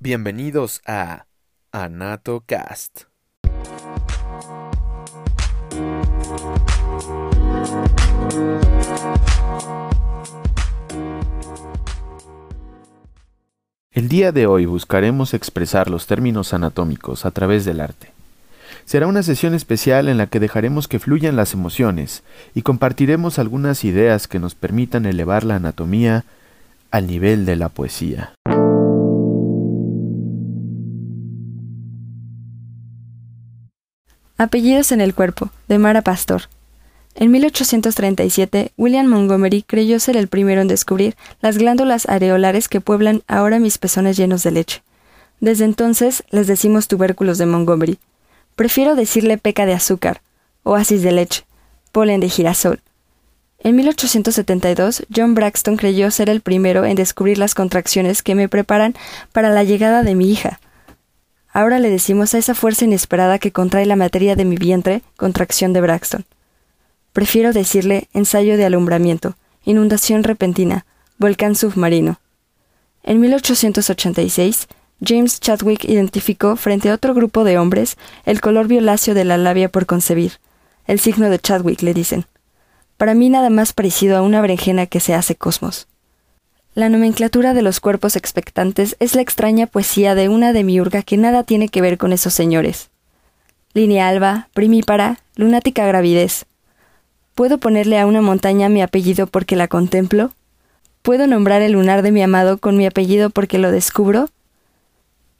Bienvenidos a AnatoCast. El día de hoy buscaremos expresar los términos anatómicos a través del arte. Será una sesión especial en la que dejaremos que fluyan las emociones y compartiremos algunas ideas que nos permitan elevar la anatomía al nivel de la poesía. Apellidos en el cuerpo, de Mara Pastor. En 1837, William Montgomery creyó ser el primero en descubrir las glándulas areolares que pueblan ahora mis pezones llenos de leche. Desde entonces les decimos tubérculos de Montgomery. Prefiero decirle peca de azúcar, oasis de leche, polen de girasol. En 1872, John Braxton creyó ser el primero en descubrir las contracciones que me preparan para la llegada de mi hija. Ahora le decimos a esa fuerza inesperada que contrae la materia de mi vientre, contracción de Braxton. Prefiero decirle ensayo de alumbramiento, inundación repentina, volcán submarino. En 1886, James Chadwick identificó frente a otro grupo de hombres el color violáceo de la labia por concebir. El signo de Chadwick, le dicen. Para mí nada más parecido a una berenjena que se hace cosmos. La nomenclatura de los cuerpos expectantes es la extraña poesía de una demiurga que nada tiene que ver con esos señores. Línea alba, primípara, lunática gravidez, ¿Puedo ponerle a una montaña mi apellido porque la contemplo? ¿Puedo nombrar el lunar de mi amado con mi apellido porque lo descubro?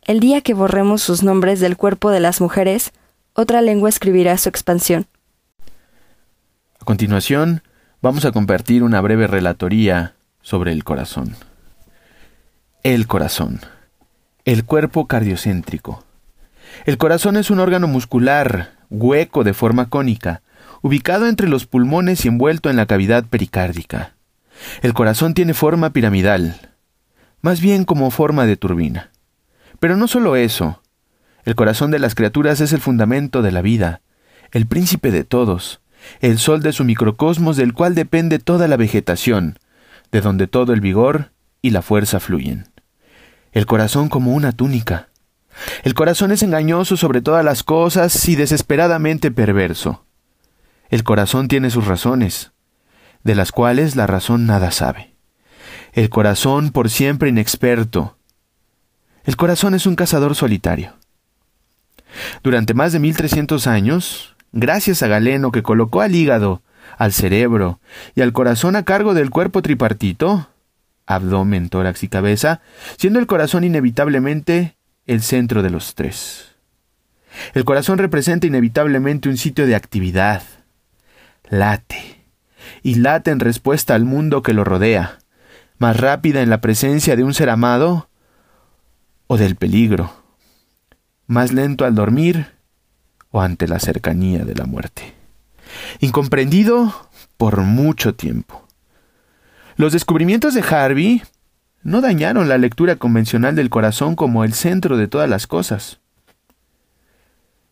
El día que borremos sus nombres del cuerpo de las mujeres, otra lengua escribirá su expansión. A continuación, vamos a compartir una breve relatoría sobre el corazón. El corazón. El cuerpo cardiocéntrico. El corazón es un órgano muscular, hueco de forma cónica, ubicado entre los pulmones y envuelto en la cavidad pericárdica. El corazón tiene forma piramidal, más bien como forma de turbina. Pero no solo eso. El corazón de las criaturas es el fundamento de la vida, el príncipe de todos, el sol de su microcosmos del cual depende toda la vegetación, de donde todo el vigor y la fuerza fluyen. El corazón como una túnica. El corazón es engañoso sobre todas las cosas y desesperadamente perverso. El corazón tiene sus razones, de las cuales la razón nada sabe. El corazón por siempre inexperto. El corazón es un cazador solitario. Durante más de 1300 años, gracias a Galeno que colocó al hígado, al cerebro y al corazón a cargo del cuerpo tripartito, abdomen, tórax y cabeza, siendo el corazón inevitablemente el centro de los tres. El corazón representa inevitablemente un sitio de actividad, late, y late en respuesta al mundo que lo rodea, más rápida en la presencia de un ser amado o del peligro, más lento al dormir o ante la cercanía de la muerte. Incomprendido por mucho tiempo. Los descubrimientos de Harvey no dañaron la lectura convencional del corazón como el centro de todas las cosas.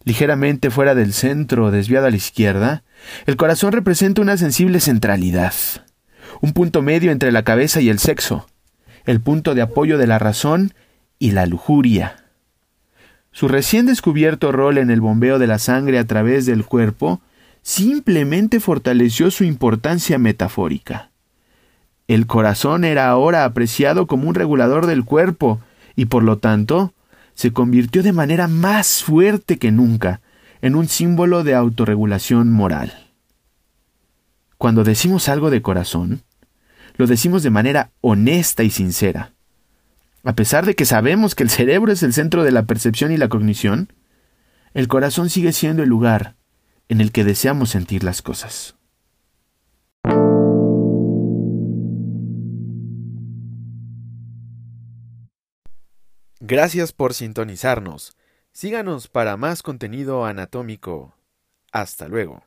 Ligeramente fuera del centro, desviado a la izquierda, el corazón representa una sensible centralidad, un punto medio entre la cabeza y el sexo, el punto de apoyo de la razón y la lujuria. Su recién descubierto rol en el bombeo de la sangre a través del cuerpo simplemente fortaleció su importancia metafórica. El corazón era ahora apreciado como un regulador del cuerpo y por lo tanto se convirtió de manera más fuerte que nunca en un símbolo de autorregulación moral. Cuando decimos algo de corazón, lo decimos de manera honesta y sincera. A pesar de que sabemos que el cerebro es el centro de la percepción y la cognición, el corazón sigue siendo el lugar en el que deseamos sentir las cosas. Gracias por sintonizarnos. Síganos para más contenido anatómico. Hasta luego.